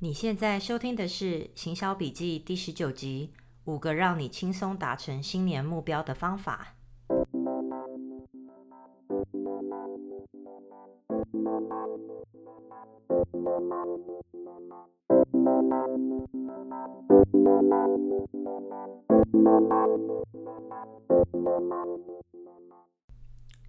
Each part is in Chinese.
你现在收听的是《行销笔记》第十九集，五个让你轻松达成新年目标的方法。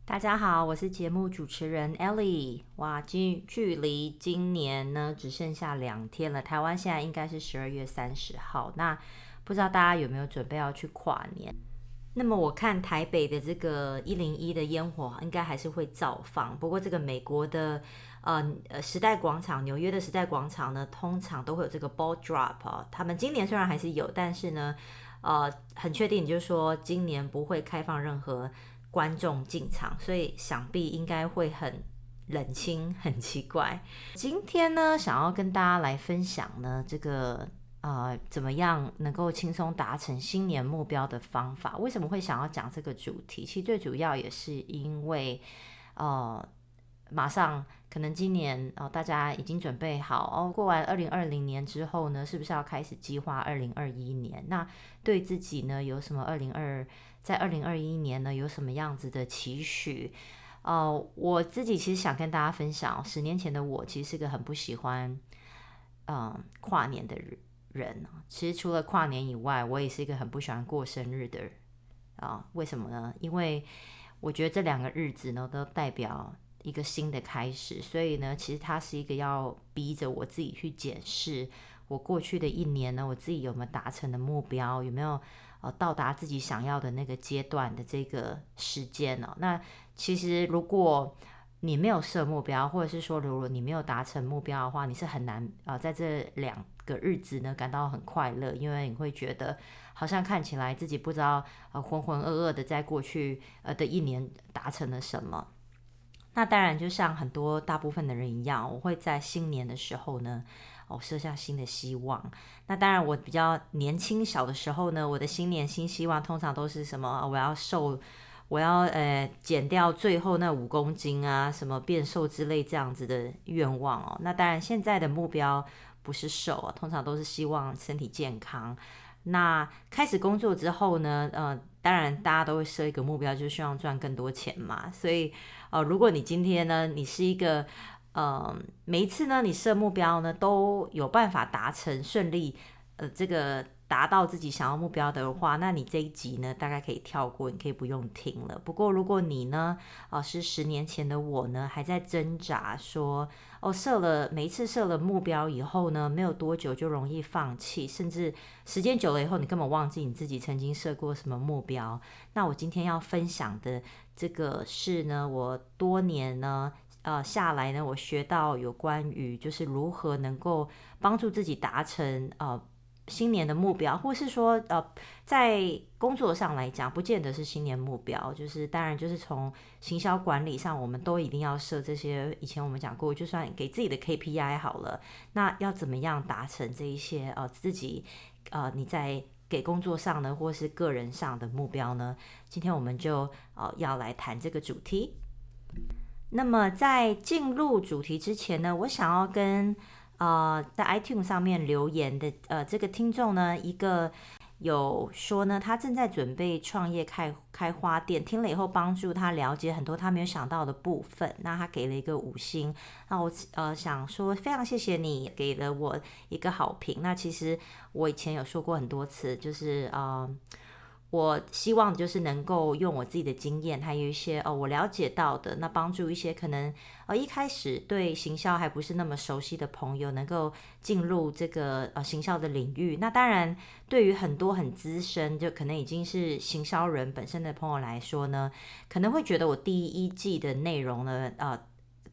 大家好，我是节目主持人 Ellie。哇，距距离今年呢只剩下两天了。台湾现在应该是十二月三十号。那不知道大家有没有准备要去跨年？那么我看台北的这个一零一的烟火应该还是会照放。不过这个美国的呃呃时代广场，纽约的时代广场呢，通常都会有这个 ball drop 啊。他们今年虽然还是有，但是呢，呃，很确定就是说今年不会开放任何。观众进场，所以想必应该会很冷清，很奇怪。今天呢，想要跟大家来分享呢，这个呃，怎么样能够轻松达成新年目标的方法？为什么会想要讲这个主题？其实最主要也是因为，呃，马上可能今年哦、大家已经准备好哦，过完二零二零年之后呢，是不是要开始计划二零二一年？那对自己呢，有什么二零二？在二零二一年呢，有什么样子的期许？呃，我自己其实想跟大家分享，十年前的我其实是个很不喜欢，嗯、跨年的人。其实除了跨年以外，我也是一个很不喜欢过生日的人啊、为什么呢？因为我觉得这两个日子呢，都代表一个新的开始，所以呢，其实它是一个要逼着我自己去检视我过去的一年呢，我自己有没有达成的目标，有没有。呃，到达自己想要的那个阶段的这个时间哦，那其实如果你没有设目标，或者是说如果你没有达成目标的话，你是很难啊，呃，在这两个日子呢感到很快乐，因为你会觉得好像看起来自己不知道呃浑浑噩噩的在过去呃的一年达成了什么。那当然，就像很多大部分的人一样，我会在新年的时候呢。哦，设下新的希望。那当然，我比较年轻小的时候呢，我的新年新希望通常都是什么？我要瘦，我要呃减掉最后那五公斤啊，什么变瘦之类这样子的愿望哦。那当然，现在的目标不是瘦啊，通常都是希望身体健康。那开始工作之后呢，呃，当然大家都会设一个目标，就是希望赚更多钱嘛。所以，呃，如果你今天呢，你是一个嗯，每一次呢，你设目标呢，都有办法达成顺利，呃，这个达到自己想要目标的话，那你这一集呢，大概可以跳过，你可以不用听了。不过如果你呢，呃，是十年前的我呢，还在挣扎说，哦，设了每一次设了目标以后呢，没有多久就容易放弃，甚至时间久了以后，你根本忘记你自己曾经设过什么目标。那我今天要分享的这个是呢，我多年呢。呃，下来呢，我学到有关于就是如何能够帮助自己达成呃新年的目标，或是说呃在工作上来讲，不见得是新年目标，就是当然就是从行销管理上，我们都一定要设这些。以前我们讲过，就算给自己的 KPI 好了，那要怎么样达成这一些呃自己呃你在给工作上呢，或是个人上的目标呢？今天我们就呃要来谈这个主题。那么在进入主题之前呢，我想要跟呃在 iTunes 上面留言的呃这个听众呢，一个有说呢，他正在准备创业开开花店，听了以后帮助他了解很多他没有想到的部分，那他给了一个五星，那我呃想说非常谢谢你给了我一个好评。那其实我以前有说过很多次，就是呃。我希望就是能够用我自己的经验，还有一些哦我了解到的，那帮助一些可能呃一开始对行销还不是那么熟悉的朋友，能够进入这个呃行销的领域。那当然，对于很多很资深，就可能已经是行销人本身的朋友来说呢，可能会觉得我第一季的内容呢，呃。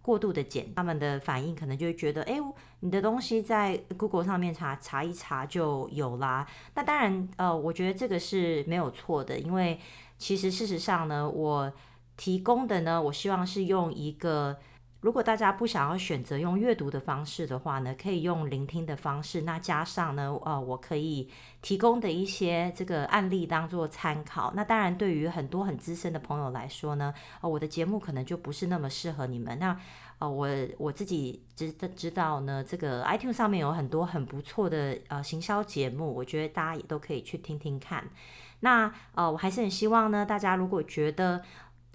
过度的减，他们的反应可能就会觉得，哎，你的东西在 Google 上面查查一查就有啦。那当然，呃，我觉得这个是没有错的，因为其实事实上呢，我提供的呢，我希望是用一个如果大家不想要选择用阅读的方式的话呢，可以用聆听的方式。那加上呢，呃，我可以提供的一些这个案例当做参考。那当然，对于很多很资深的朋友来说呢，呃，我的节目可能就不是那么适合你们。那呃，我我自己知的知道呢，这个 iTunes 上面有很多很不错的呃行销节目，我觉得大家也都可以去听听看。那呃，我还是很希望呢，大家如果觉得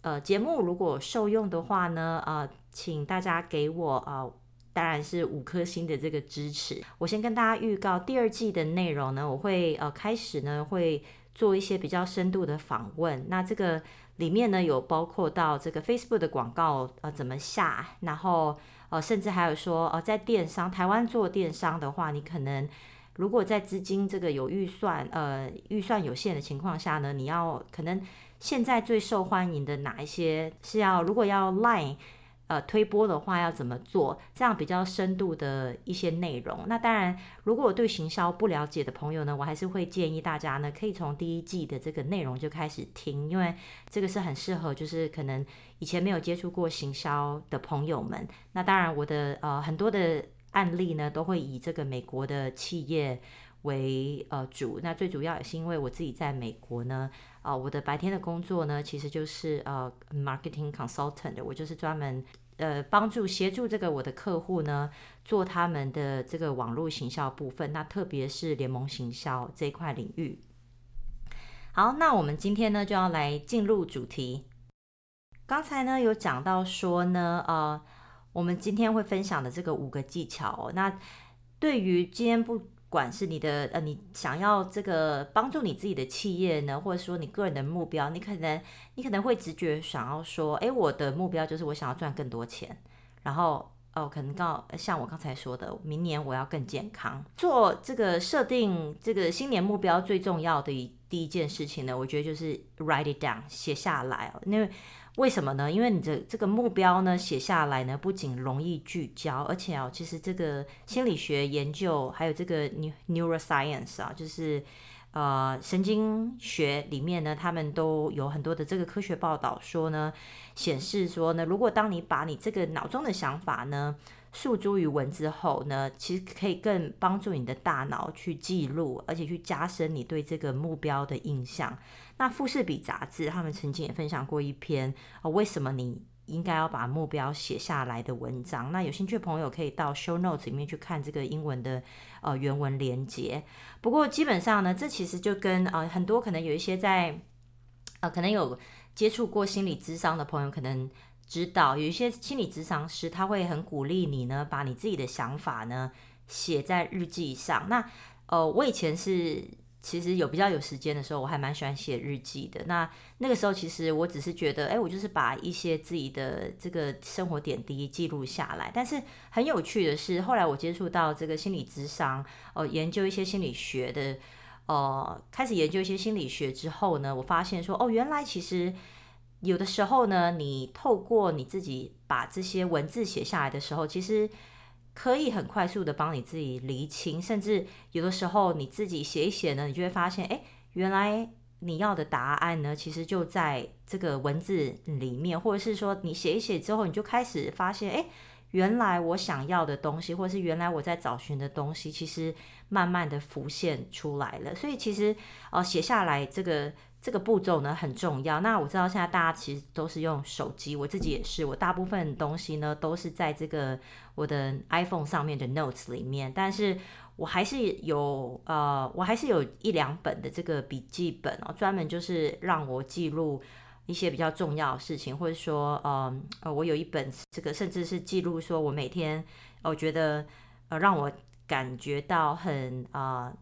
呃节目如果受用的话呢，呃。请大家给我啊、呃，当然是五颗星的这个支持。我先跟大家预告第二季的内容呢，我会呃开始呢会做一些比较深度的访问。那这个里面呢有包括到这个 Facebook 的广告呃怎么下，然后呃甚至还有说呃在电商台湾做电商的话，你可能如果在资金这个有预算呃预算有限的情况下呢，你要可能现在最受欢迎的哪一些是要如果要 Line。呃，推播的话要怎么做？这样比较深度的一些内容。那当然，如果我对行销不了解的朋友呢，我还是会建议大家呢，可以从第一季的这个内容就开始听，因为这个是很适合，就是可能以前没有接触过行销的朋友们。那当然，我的呃很多的案例呢，都会以这个美国的企业为呃主。那最主要也是因为我自己在美国呢。啊、呃，我的白天的工作呢，其实就是呃，marketing consultant，我就是专门呃帮助协助这个我的客户呢，做他们的这个网络行销部分，那特别是联盟行销这一块领域。好，那我们今天呢就要来进入主题。刚才呢有讲到说呢，呃，我们今天会分享的这个五个技巧，哦，那对于今天不。不管是你的呃，你想要这个帮助你自己的企业呢，或者说你个人的目标，你可能你可能会直觉想要说，诶，我的目标就是我想要赚更多钱，然后哦，可能刚像我刚才说的，明年我要更健康。做这个设定这个新年目标最重要的一第一件事情呢，我觉得就是 write it down，写下来，因为。为什么呢？因为你的这个目标呢，写下来呢，不仅容易聚焦，而且哦，其实这个心理学研究还有这个 neuroscience 啊，就是呃神经学里面呢，他们都有很多的这个科学报道说呢，显示说呢，如果当你把你这个脑中的想法呢，诉诸于文字后呢，其实可以更帮助你的大脑去记录，而且去加深你对这个目标的印象。那富士比杂志他们曾经也分享过一篇哦，为什么你应该要把目标写下来的文章。那有兴趣的朋友可以到 show notes 里面去看这个英文的呃原文连接。不过基本上呢，这其实就跟呃很多可能有一些在呃可能有接触过心理咨商的朋友可能知道，有一些心理咨商师他会很鼓励你呢，把你自己的想法呢写在日记上。那呃我以前是。其实有比较有时间的时候，我还蛮喜欢写日记的。那那个时候，其实我只是觉得，哎，我就是把一些自己的这个生活点滴记录下来。但是很有趣的是，后来我接触到这个心理咨商，呃，研究一些心理学的，呃，开始研究一些心理学之后呢，我发现说，哦，原来其实有的时候呢，你透过你自己把这些文字写下来的时候，其实。可以很快速的帮你自己厘清，甚至有的时候你自己写一写呢，你就会发现，哎，原来你要的答案呢，其实就在这个文字里面，或者是说你写一写之后，你就开始发现，哎，原来我想要的东西，或者是原来我在找寻的东西，其实慢慢的浮现出来了。所以其实，哦，写下来这个。这个步骤呢很重要。那我知道现在大家其实都是用手机，我自己也是。我大部分东西呢都是在这个我的 iPhone 上面的 Notes 里面，但是我还是有呃，我还是有一两本的这个笔记本哦，专门就是让我记录一些比较重要的事情，或者说呃呃，我有一本这个甚至是记录说我每天我觉得呃让我感觉到很啊。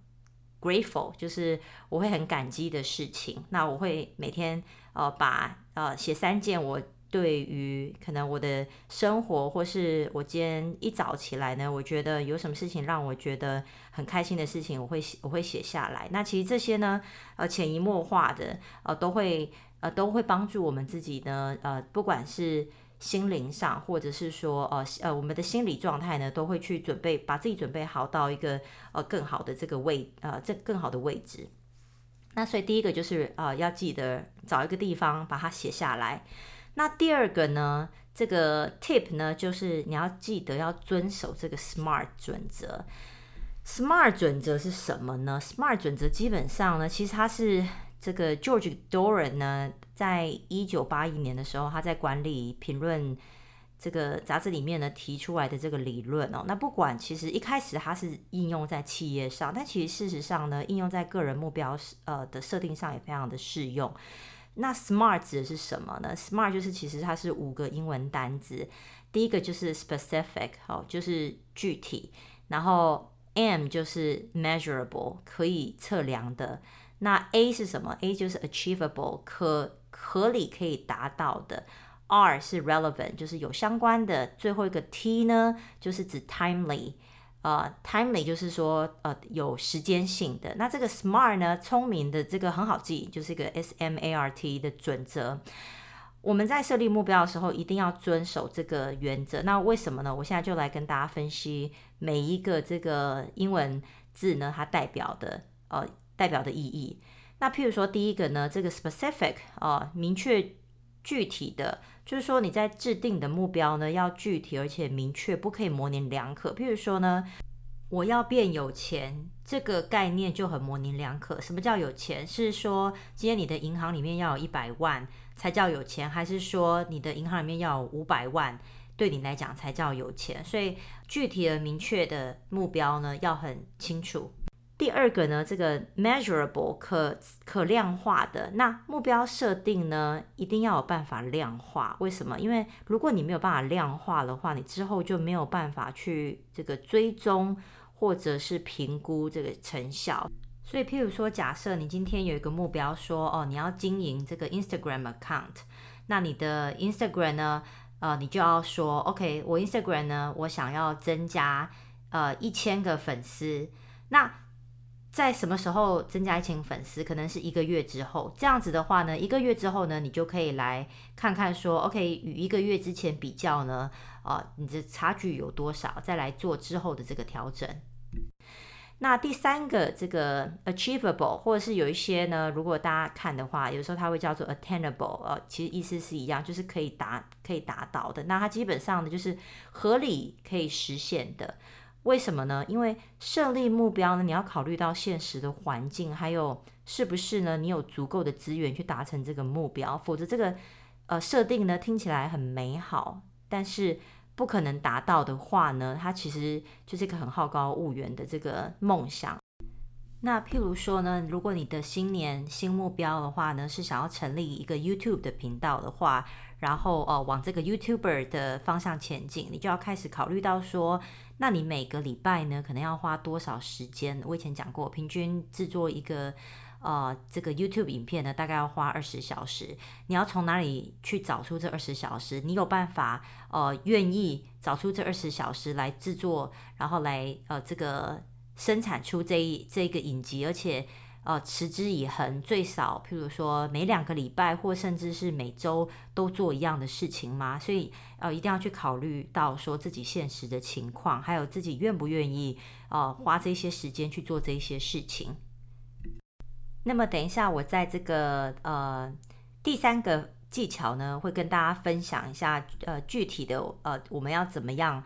Grateful 就是我会很感激的事情。那我会每天呃把呃写三件我对于可能我的生活或是我今天一早起来呢，我觉得有什么事情让我觉得很开心的事情，我会写我会写下来。那其实这些呢呃潜移默化的呃都会呃都会帮助我们自己呢呃不管是。心灵上，或者是说，呃呃，我们的心理状态呢，都会去准备，把自己准备好到一个呃更好的这个位，呃，这更好的位置。那所以第一个就是呃，要记得找一个地方把它写下来。那第二个呢，这个 tip 呢，就是你要记得要遵守这个 SMART 准则。SMART 准则是什么呢？SMART 准则基本上呢，其实它是这个 George Doran 呢，在一九八一年的时候，他在管理评论这个杂志里面呢提出来的这个理论哦。那不管其实一开始它是应用在企业上，但其实事实上呢，应用在个人目标呃的设定上也非常的适用。那 SMART 指的是什么呢？SMART 就是其实它是五个英文单字，第一个就是 specific 哦，就是具体，然后 M 就是 measurable 可以测量的，那 A 是什么？A 就是 achievable 可合理可以达到的，R 是 relevant 就是有相关的，最后一个 T 呢就是指 timely。呃、，timely 就是说呃有时间性的。那这个 smart 呢，聪明的这个很好记，就是一个 S M A R T 的准则。我们在设立目标的时候，一定要遵守这个原则。那为什么呢？我现在就来跟大家分析每一个这个英文字呢，它代表的呃代表的意义。那譬如说第一个呢，这个 specific 啊、呃，明确具体的。就是说，你在制定的目标呢，要具体而且明确，不可以模棱两可。譬如说呢，我要变有钱，这个概念就很模棱两可。什么叫有钱？是说今天你的银行里面要有一百万才叫有钱，还是说你的银行里面要有五百万，对你来讲才叫有钱？所以具体而明确的目标呢，要很清楚。第二个呢，这个 measurable 可可量化的，那目标设定呢，一定要有办法量化。为什么？因为如果你没有办法量化的话，你之后就没有办法去这个追踪或者是评估这个成效。所以，譬如说，假设你今天有一个目标说，哦，你要经营这个 Instagram account，那你的 Instagram 呢，呃，你就要说，OK，我 Instagram 呢，我想要增加呃一千个粉丝，那在什么时候增加一千粉丝？可能是一个月之后。这样子的话呢，一个月之后呢，你就可以来看看说，OK，与一个月之前比较呢，呃，你的差距有多少？再来做之后的这个调整。那第三个这个 achievable，或者是有一些呢，如果大家看的话，有时候它会叫做 attainable，呃，其实意思是一样，就是可以达可以达到的。那它基本上呢，就是合理可以实现的。为什么呢？因为设立目标呢，你要考虑到现实的环境，还有是不是呢？你有足够的资源去达成这个目标，否则这个呃设定呢听起来很美好，但是不可能达到的话呢，它其实就是一个很好高骛远的这个梦想。那譬如说呢，如果你的新年新目标的话呢，是想要成立一个 YouTube 的频道的话，然后呃往这个 YouTuber 的方向前进，你就要开始考虑到说。那你每个礼拜呢，可能要花多少时间？我以前讲过，平均制作一个呃这个 YouTube 影片呢，大概要花二十小时。你要从哪里去找出这二十小时？你有办法呃愿意找出这二十小时来制作，然后来呃这个生产出这一这个影集，而且。呃，持之以恒，最少，譬如说每两个礼拜，或甚至是每周都做一样的事情吗？所以，呃，一定要去考虑到说自己现实的情况，还有自己愿不愿意，呃，花这些时间去做这些事情。那么，等一下，我在这个呃第三个技巧呢，会跟大家分享一下，呃，具体的呃，我们要怎么样。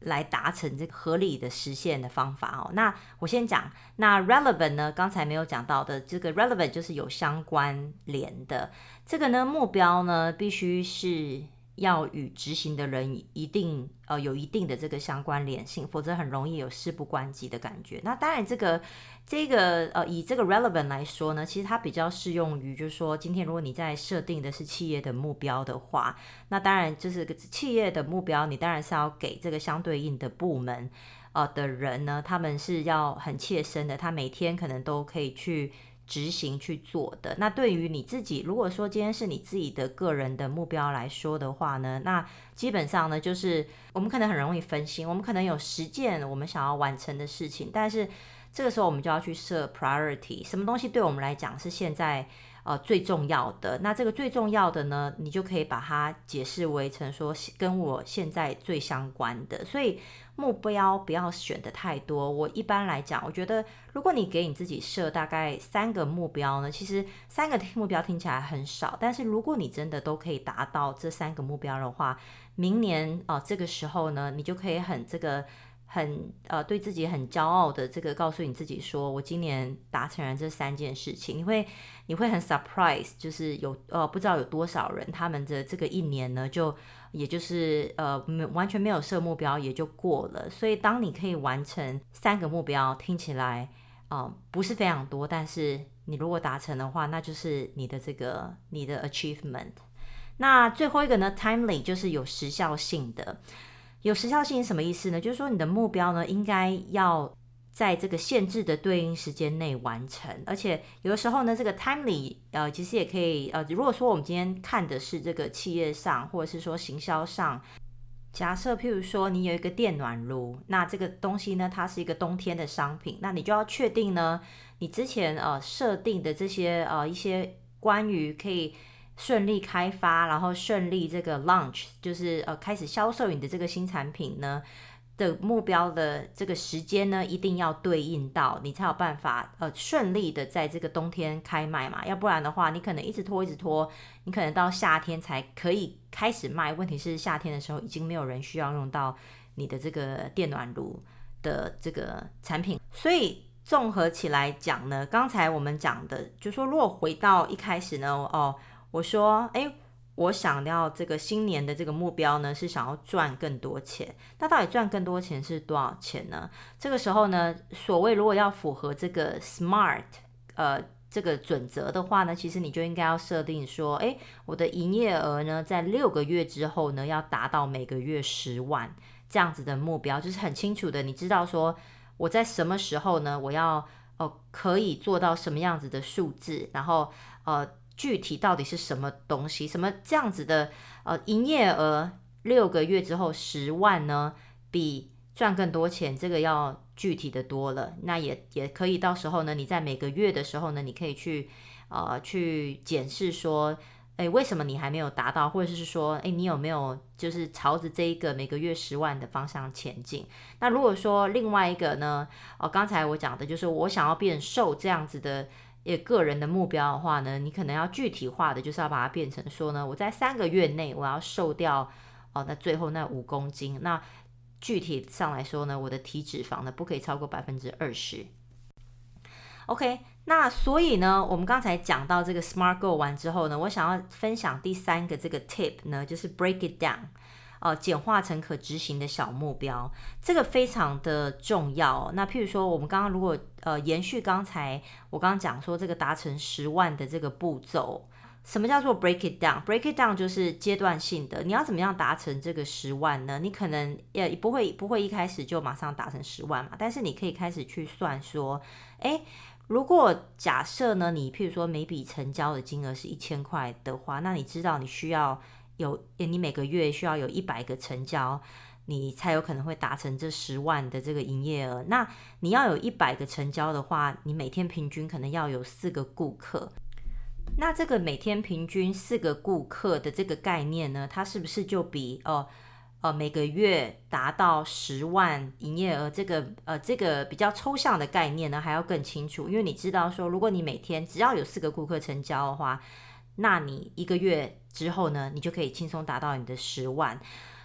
来达成这个合理的实现的方法哦。那我先讲，那 relevant 呢？刚才没有讲到的，这个 relevant 就是有相关联的。这个呢，目标呢，必须是。要与执行的人一定呃有一定的这个相关联性，否则很容易有事不关己的感觉。那当然，这个这个呃以这个 relevant 来说呢，其实它比较适用于，就是说今天如果你在设定的是企业的目标的话，那当然就是企业的目标，你当然是要给这个相对应的部门呃的人呢，他们是要很切身的，他每天可能都可以去。执行去做的。那对于你自己，如果说今天是你自己的个人的目标来说的话呢，那基本上呢，就是我们可能很容易分心，我们可能有十件我们想要完成的事情，但是这个时候我们就要去设 priority，什么东西对我们来讲是现在呃最重要的。那这个最重要的呢，你就可以把它解释为成说跟我现在最相关的。所以目标不要选的太多。我一般来讲，我觉得如果你给你自己设大概三个目标呢，其实三个 目标听起来很少，但是如果你真的都可以达到这三个目标的话，明年哦、呃、这个时候呢，你就可以很这个。很呃，对自己很骄傲的这个，告诉你自己说，我今年达成了这三件事情，你会你会很 surprise，就是有呃不知道有多少人他们的这个一年呢，就也就是呃没完全没有设目标也就过了。所以当你可以完成三个目标，听起来啊、不是非常多，但是你如果达成的话，那就是你的这个你的 achievement。那最后一个呢，timely 就是有时效性的。有时效性什么意思呢？就是说你的目标呢，应该要在这个限制的对应时间内完成，而且有的时候呢，这个 timely 呃，其实也可以呃，如果说我们今天看的是这个企业上，或者是说行销上，假设譬如说你有一个电暖炉，那这个东西呢，它是一个冬天的商品，那你就要确定呢，你之前呃设定的这些呃一些关于可以。顺利开发，然后顺利这个 launch，就是呃开始销售你的这个新产品呢的目标的这个时间呢，一定要对应到，你才有办法呃顺利的在这个冬天开卖嘛。要不然的话，你可能一直拖一直拖，你可能到夏天才可以开始卖。问题是夏天的时候已经没有人需要用到你的这个电暖炉的这个产品。所以综合起来讲呢，刚才我们讲的，就说如果回到一开始呢，哦。我说，哎，我想要这个新年的这个目标呢，是想要赚更多钱。那到底赚更多钱是多少钱呢？这个时候呢，所谓如果要符合这个 SMART 呃这个准则的话呢，其实你就应该要设定说，哎，我的营业额呢，在六个月之后呢，要达到每个月十万这样子的目标，就是很清楚的，你知道说我在什么时候呢，我要哦、呃、可以做到什么样子的数字，然后呃。具体到底是什么东西？什么这样子的？呃，营业额六个月之后十万呢，比赚更多钱这个要具体的多了。那也也可以到时候呢，你在每个月的时候呢，你可以去呃去检视说，诶，为什么你还没有达到？或者是说，诶，你有没有就是朝着这一个每个月十万的方向前进？那如果说另外一个呢，哦，刚才我讲的就是我想要变瘦这样子的。也个人的目标的话呢，你可能要具体化的，就是要把它变成说呢，我在三个月内我要瘦掉哦，那最后那五公斤，那具体上来说呢，我的体脂肪呢不可以超过百分之二十。OK，那所以呢，我们刚才讲到这个 SMART Goal 完之后呢，我想要分享第三个这个 tip 呢，就是 break it down。呃，简化成可执行的小目标，这个非常的重要。那譬如说，我们刚刚如果呃延续刚才我刚刚讲说这个达成十万的这个步骤，什么叫做 break it down？break it down 就是阶段性的。你要怎么样达成这个十万呢？你可能也不会不会一开始就马上达成十万嘛，但是你可以开始去算说，诶，如果假设呢，你譬如说每笔成交的金额是一千块的话，那你知道你需要。有，你每个月需要有一百个成交，你才有可能会达成这十万的这个营业额。那你要有一百个成交的话，你每天平均可能要有四个顾客。那这个每天平均四个顾客的这个概念呢，它是不是就比呃呃每个月达到十万营业额这个呃这个比较抽象的概念呢还要更清楚？因为你知道说，如果你每天只要有四个顾客成交的话，那你一个月之后呢，你就可以轻松达到你的十万。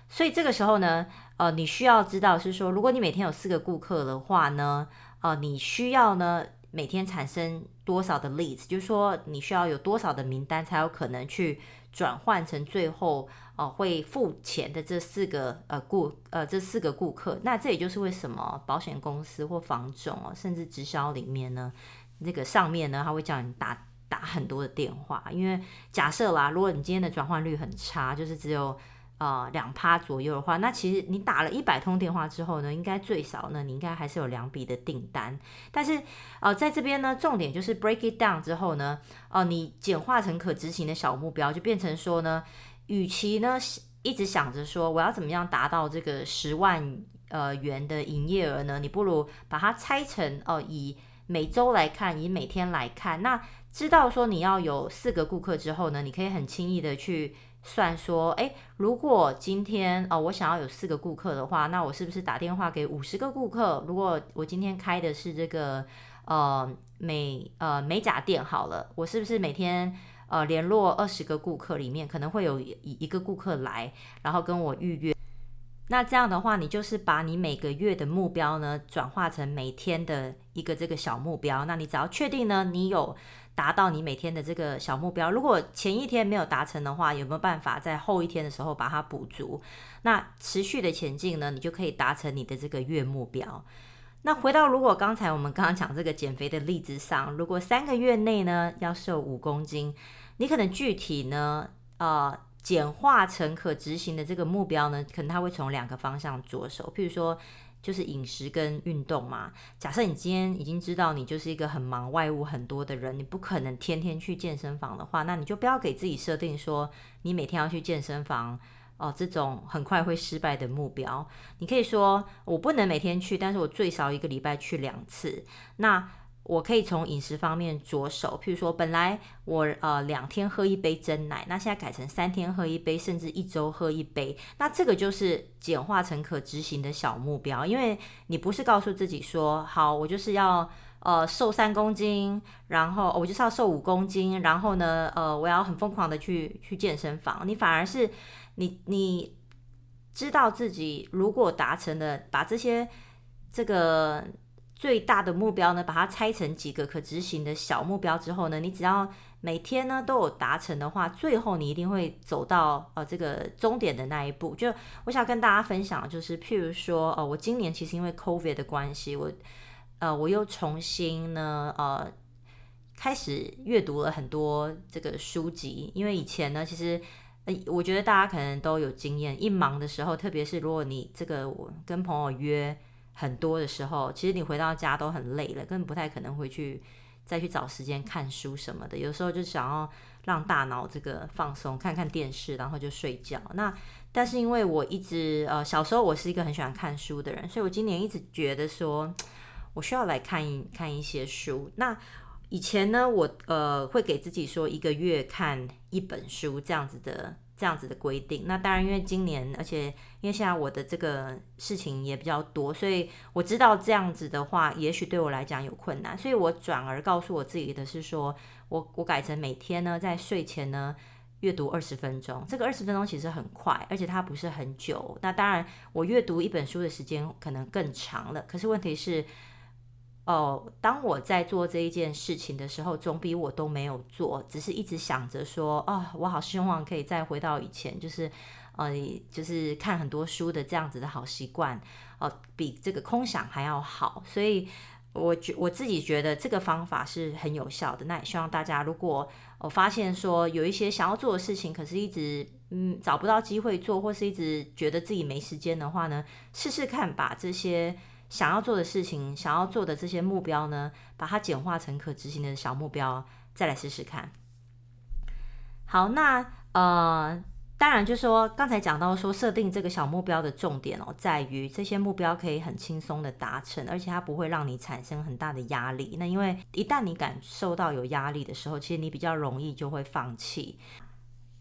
所以这个时候呢，呃，你需要知道是说，如果你每天有四个顾客的话呢，呃，你需要呢每天产生多少的 leads，就是说你需要有多少的名单才有可能去转换成最后呃会付钱的这四个呃顾呃这四个顾客。那这也就是为什么保险公司或房总哦，甚至直销里面呢，那个上面呢，他会叫你打。打很多的电话，因为假设啦，如果你今天的转换率很差，就是只有呃两趴左右的话，那其实你打了一百通电话之后呢，应该最少呢，你应该还是有两笔的订单。但是呃，在这边呢，重点就是 break it down 之后呢，哦、你简化成可执行的小目标，就变成说呢，与其呢一直想着说我要怎么样达到这个十万呃元的营业额呢，你不如把它拆成哦、以。每周来看，以每天来看，那知道说你要有四个顾客之后呢，你可以很轻易的去算说，诶，如果今天哦，我想要有四个顾客的话，那我是不是打电话给五十个顾客？如果我今天开的是这个呃美呃美甲店好了，我是不是每天呃联络二十个顾客里面，可能会有一一个顾客来，然后跟我预约？那这样的话，你就是把你每个月的目标呢，转化成每天的一个这个小目标。那你只要确定呢，你有达到你每天的这个小目标。如果前一天没有达成的话，有没有办法在后一天的时候把它补足？那持续的前进呢，你就可以达成你的这个月目标。那回到如果刚才我们刚刚讲这个减肥的例子上，如果三个月内呢要瘦五公斤，你可能具体呢，呃。简化成可执行的这个目标呢，可能它会从两个方向着手，譬如说就是饮食跟运动嘛。假设你今天已经知道你就是一个很忙、外务很多的人，你不可能天天去健身房的话，那你就不要给自己设定说你每天要去健身房哦，这种很快会失败的目标。你可以说我不能每天去，但是我最少一个礼拜去两次。那我可以从饮食方面着手，譬如说，本来我呃两天喝一杯真奶，那现在改成三天喝一杯，甚至一周喝一杯。那这个就是简化成可执行的小目标，因为你不是告诉自己说，好，我就是要呃瘦三公斤，然后我就是要瘦五公斤，然后呢，呃，我要很疯狂的去去健身房。你反而是你你知道自己如果达成了，把这些这个。最大的目标呢，把它拆成几个可执行的小目标之后呢，你只要每天呢都有达成的话，最后你一定会走到呃这个终点的那一步。就我想跟大家分享，就是譬如说，呃，我今年其实因为 COVID 的关系，我呃我又重新呢呃开始阅读了很多这个书籍，因为以前呢其实呃我觉得大家可能都有经验，一忙的时候，特别是如果你这个我跟朋友约。很多的时候，其实你回到家都很累了，根本不太可能会去再去找时间看书什么的。有时候就想要让大脑这个放松，看看电视，然后就睡觉。那但是因为我一直呃小时候我是一个很喜欢看书的人，所以我今年一直觉得说我需要来看一看一些书。那以前呢，我呃会给自己说一个月看一本书这样子的。这样子的规定，那当然，因为今年，而且因为现在我的这个事情也比较多，所以我知道这样子的话，也许对我来讲有困难，所以我转而告诉我自己的是说，我我改成每天呢，在睡前呢阅读二十分钟，这个二十分钟其实很快，而且它不是很久。那当然，我阅读一本书的时间可能更长了，可是问题是。哦，当我在做这一件事情的时候，总比我都没有做，只是一直想着说，哦，我好希望可以再回到以前，就是，呃，就是看很多书的这样子的好习惯，哦、比这个空想还要好。所以，我觉我自己觉得这个方法是很有效的。那也希望大家，如果我发现说有一些想要做的事情，可是一直嗯找不到机会做，或是一直觉得自己没时间的话呢，试试看把这些。想要做的事情，想要做的这些目标呢，把它简化成可执行的小目标，再来试试看。好，那呃，当然就是说刚才讲到说设定这个小目标的重点哦，在于这些目标可以很轻松的达成，而且它不会让你产生很大的压力。那因为一旦你感受到有压力的时候，其实你比较容易就会放弃。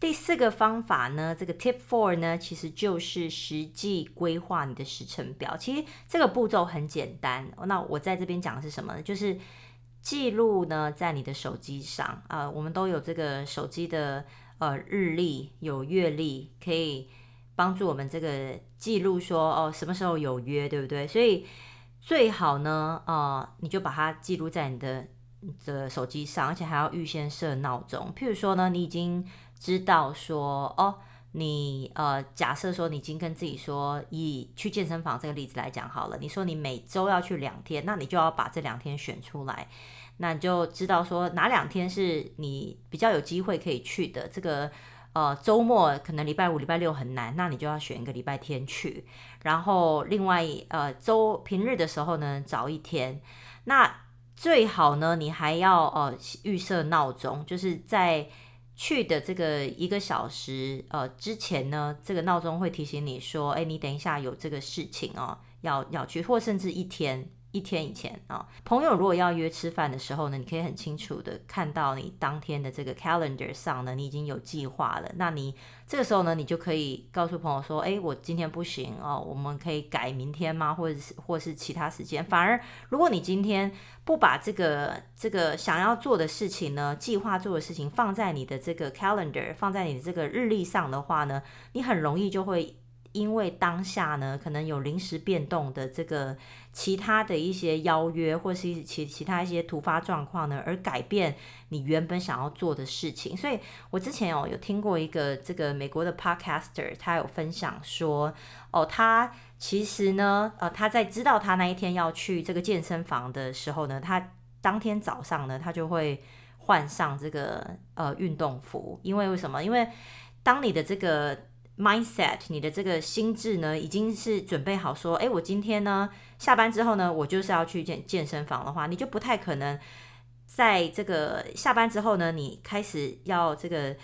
第四个方法呢，这个 Tip Four 呢，其实就是实际规划你的时程表。其实这个步骤很简单。那我在这边讲的是什么呢？就是记录呢，在你的手机上啊、我们都有这个手机的呃日历，有月历，可以帮助我们这个记录说哦，什么时候有约，对不对？所以最好呢，呃，你就把它记录在你的的手机上，而且还要预先设闹钟。譬如说呢，你已经知道说哦，你呃，假设说你已经跟自己说，以去健身房这个例子来讲好了，你说你每周要去两天，那你就要把这两天选出来，那你就知道说哪两天是你比较有机会可以去的。这个呃周末可能礼拜五、礼拜六很难，那你就要选一个礼拜天去。然后另外呃周平日的时候呢，找一天。那最好呢，你还要呃预设闹钟，就是在。去的这个一个小时，呃，之前呢，这个闹钟会提醒你说，哎，你等一下有这个事情哦，要要去，或甚至一天一天以前啊，朋友如果要约吃饭的时候呢，你可以很清楚的看到你当天的这个 calendar 上呢，你已经有计划了。那你这个时候呢，你就可以告诉朋友说，诶，我今天不行哦，我们可以改明天吗？或者是或是其他时间。反而如果你今天不把这个这个想要做的事情呢，计划做的事情放在你的这个 calendar，放在你的这个日历上的话呢，你很容易就会。因为当下呢，可能有临时变动的这个其他的一些邀约，或是其其他一些突发状况呢，而改变你原本想要做的事情。所以我之前哦有听过一个这个美国的 podcaster，他有分享说，哦，他其实呢，呃，他在知道他那一天要去这个健身房的时候呢，他当天早上呢，他就会换上这个呃运动服，因为为什么？因为当你的这个 mindset，你的这个心智呢，已经是准备好说，诶，我今天呢下班之后呢，我就是要去健健身房的话，你就不太可能在这个下班之后呢，你开始要这个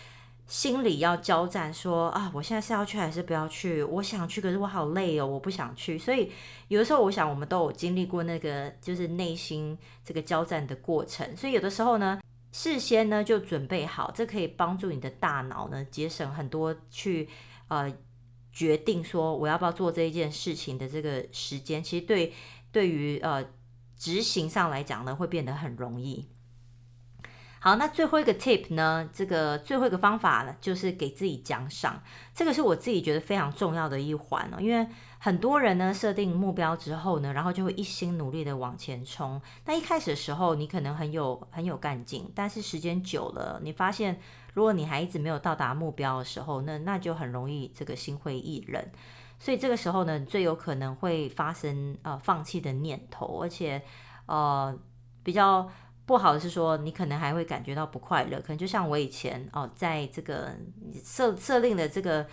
心里要交战，说啊，我现在是要去还是不要去？我想去，可是我好累哦，我不想去。所以有的时候，我想我们都有经历过那个就是内心这个交战的过程。所以有的时候呢，事先呢就准备好，这可以帮助你的大脑呢节省很多去。呃，决定说我要不要做这一件事情的这个时间，其实对对于呃执行上来讲呢，会变得很容易。好，那最后一个 tip 呢，这个最后一个方法呢，就是给自己奖赏，这个是我自己觉得非常重要的一环哦，因为很多人呢设定目标之后呢，然后就会一心努力的往前冲。那一开始的时候，你可能很有很有干劲，但是时间久了，你发现。如果你还一直没有到达目标的时候，那那就很容易这个心灰意冷，所以这个时候呢，最有可能会发生呃放弃的念头，而且呃比较不好的是说，你可能还会感觉到不快乐，可能就像我以前哦、在这个设设定的这个。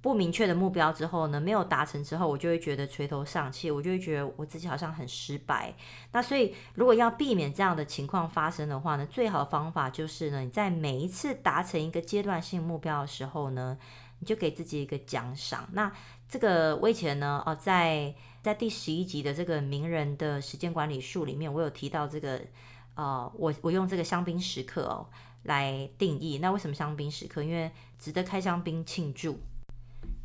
不明确的目标之后呢，没有达成之后，我就会觉得垂头丧气，我就会觉得我自己好像很失败。那所以，如果要避免这样的情况发生的话呢，最好的方法就是呢，你在每一次达成一个阶段性目标的时候呢，你就给自己一个奖赏。那这个我以前呢，哦，在在第十一集的这个名人的时间管理术里面，我有提到这个，呃，我我用这个香槟时刻哦来定义。那为什么香槟时刻？因为值得开香槟庆祝。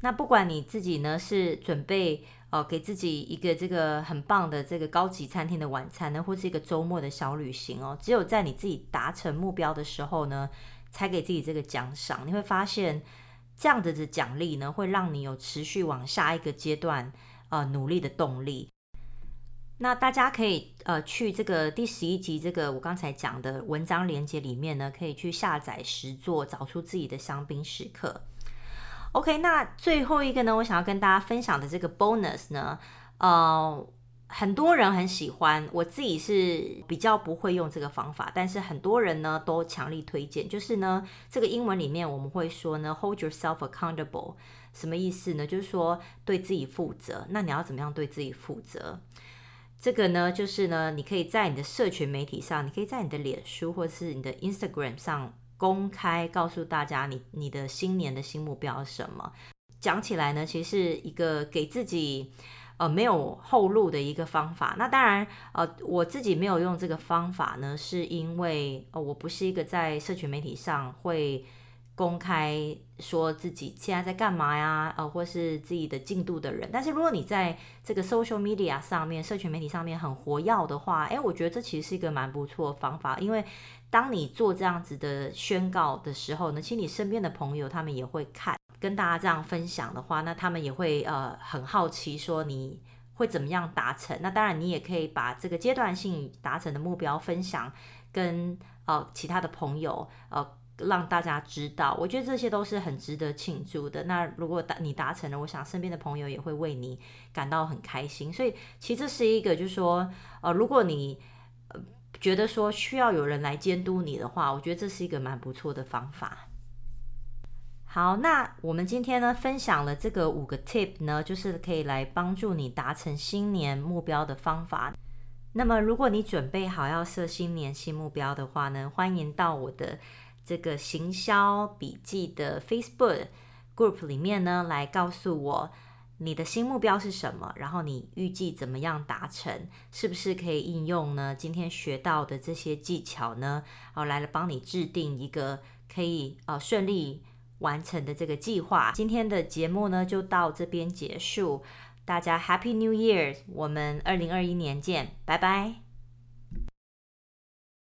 那不管你自己呢是准备呃给自己一个这个很棒的这个高级餐厅的晚餐呢，或是一个周末的小旅行哦，只有在你自己达成目标的时候呢，才给自己这个奖赏。你会发现这样子的奖励呢，会让你有持续往下一个阶段呃努力的动力。那大家可以呃去这个第十一集这个我刚才讲的文章连接里面呢，可以去下载实作，找出自己的香槟时刻。OK，那最后一个呢，我想要跟大家分享的这个 bonus 呢，呃，很多人很喜欢，我自己是比较不会用这个方法，但是很多人呢都强力推荐，就是呢，这个英文里面我们会说呢，hold yourself accountable，什么意思呢？就是说对自己负责。那你要怎么样对自己负责？这个呢，就是呢，你可以在你的社群媒体上，你可以在你的脸书或是你的 Instagram 上。公开告诉大家你你的新年的新目标是什么？讲起来呢，其实是一个给自己呃没有后路的一个方法。那当然呃我自己没有用这个方法呢，是因为呃我不是一个在社群媒体上会公开说自己现在在干嘛呀，呃或是自己的进度的人。但是如果你在这个 social media 上面，社群媒体上面很活跃的话，诶，我觉得这其实是一个蛮不错的方法，因为。当你做这样子的宣告的时候呢，其实你身边的朋友他们也会看，跟大家这样分享的话，那他们也会呃很好奇说你会怎么样达成。那当然你也可以把这个阶段性达成的目标分享跟呃其他的朋友呃让大家知道。我觉得这些都是很值得庆祝的。那如果达你达成了，我想身边的朋友也会为你感到很开心。所以其实是一个就是说呃如果你。觉得说需要有人来监督你的话，我觉得这是一个蛮不错的方法。好，那我们今天呢分享了这个五个 tip 呢，就是可以来帮助你达成新年目标的方法。那么，如果你准备好要设新年新目标的话呢，欢迎到我的这个行销笔记的 Facebook group 里面呢来告诉我。你的新目标是什么？然后你预计怎么样达成？是不是可以应用呢？今天学到的这些技巧呢？哦，来了帮你制定一个可以呃顺利完成的这个计划。今天的节目呢就到这边结束，大家 Happy New Year！我们二零二一年见，拜拜。